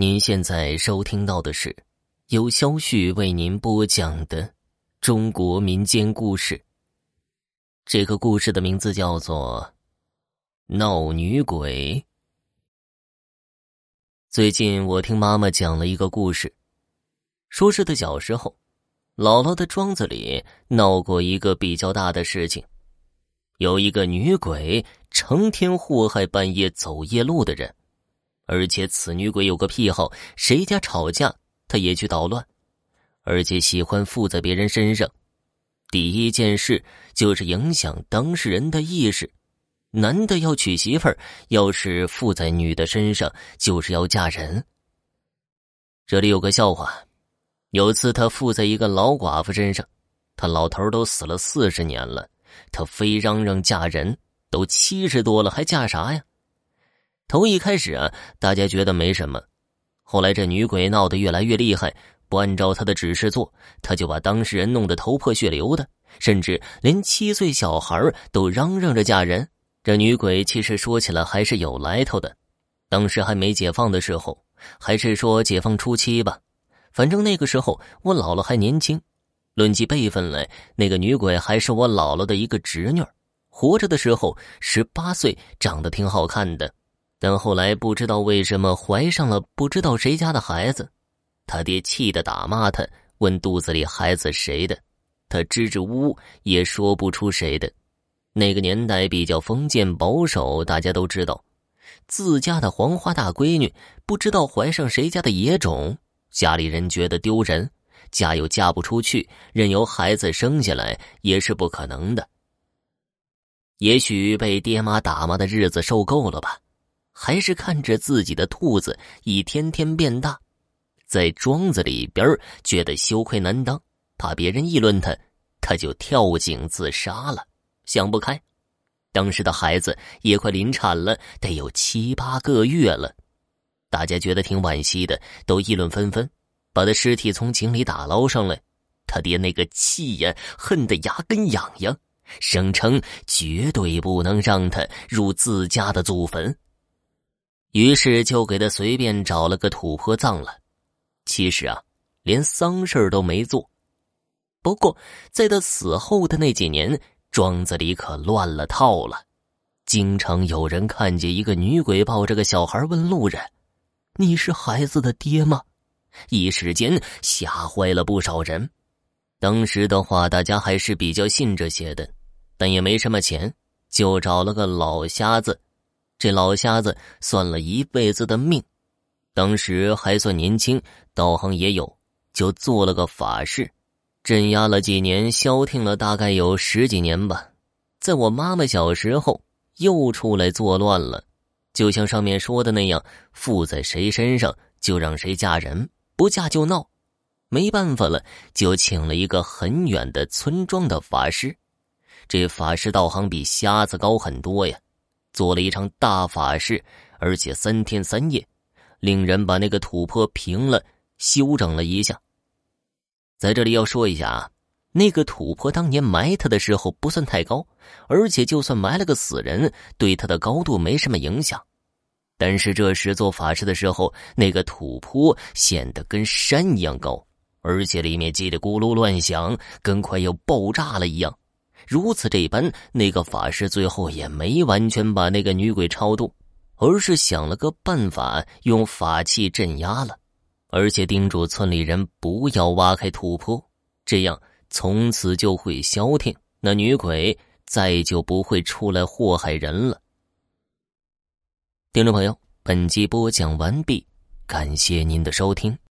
您现在收听到的是由肖旭为您播讲的中国民间故事。这个故事的名字叫做《闹女鬼》。最近我听妈妈讲了一个故事，说是她小时候，姥姥的庄子里闹过一个比较大的事情，有一个女鬼成天祸害半夜走夜路的人。而且此女鬼有个癖好，谁家吵架，她也去捣乱，而且喜欢附在别人身上。第一件事就是影响当事人的意识。男的要娶媳妇儿，要是附在女的身上，就是要嫁人。这里有个笑话：有次他附在一个老寡妇身上，他老头都死了四十年了，他非嚷嚷嫁人，都七十多了，还嫁啥呀？头一开始啊，大家觉得没什么，后来这女鬼闹得越来越厉害，不按照她的指示做，他就把当事人弄得头破血流的，甚至连七岁小孩都嚷嚷着嫁人。这女鬼其实说起来还是有来头的，当时还没解放的时候，还是说解放初期吧，反正那个时候我姥姥还年轻，论起辈分来，那个女鬼还是我姥姥的一个侄女，活着的时候十八岁，长得挺好看的。但后来不知道为什么怀上了不知道谁家的孩子，他爹气得打骂他，问肚子里孩子谁的，他支支吾吾也说不出谁的。那个年代比较封建保守，大家都知道，自家的黄花大闺女不知道怀上谁家的野种，家里人觉得丢人，嫁又嫁不出去，任由孩子生下来也是不可能的。也许被爹妈打骂的日子受够了吧。还是看着自己的兔子一天天变大，在庄子里边觉得羞愧难当，怕别人议论他，他就跳井自杀了。想不开，当时的孩子也快临产了，得有七八个月了，大家觉得挺惋惜的，都议论纷纷，把他尸体从井里打捞上来。他爹那个气呀，恨得牙根痒痒，声称绝对不能让他入自家的祖坟。于是就给他随便找了个土坡葬了。其实啊，连丧事都没做。不过在他死后的那几年，庄子里可乱了套了。经常有人看见一个女鬼抱着个小孩，问路人：“你是孩子的爹吗？”一时间吓坏了不少人。当时的话，大家还是比较信这些的，但也没什么钱，就找了个老瞎子。这老瞎子算了一辈子的命，当时还算年轻，道行也有，就做了个法事，镇压了几年，消停了大概有十几年吧。在我妈妈小时候，又出来作乱了，就像上面说的那样，附在谁身上就让谁嫁人，不嫁就闹。没办法了，就请了一个很远的村庄的法师，这法师道行比瞎子高很多呀。做了一场大法事，而且三天三夜，令人把那个土坡平了，修整了一下。在这里要说一下啊，那个土坡当年埋他的时候不算太高，而且就算埋了个死人，对他的高度没什么影响。但是这时做法事的时候，那个土坡显得跟山一样高，而且里面叽里咕噜乱响，跟快要爆炸了一样。如此这般，那个法师最后也没完全把那个女鬼超度，而是想了个办法，用法器镇压了，而且叮嘱村里人不要挖开土坡，这样从此就会消停，那女鬼再就不会出来祸害人了。听众朋友，本集播讲完毕，感谢您的收听。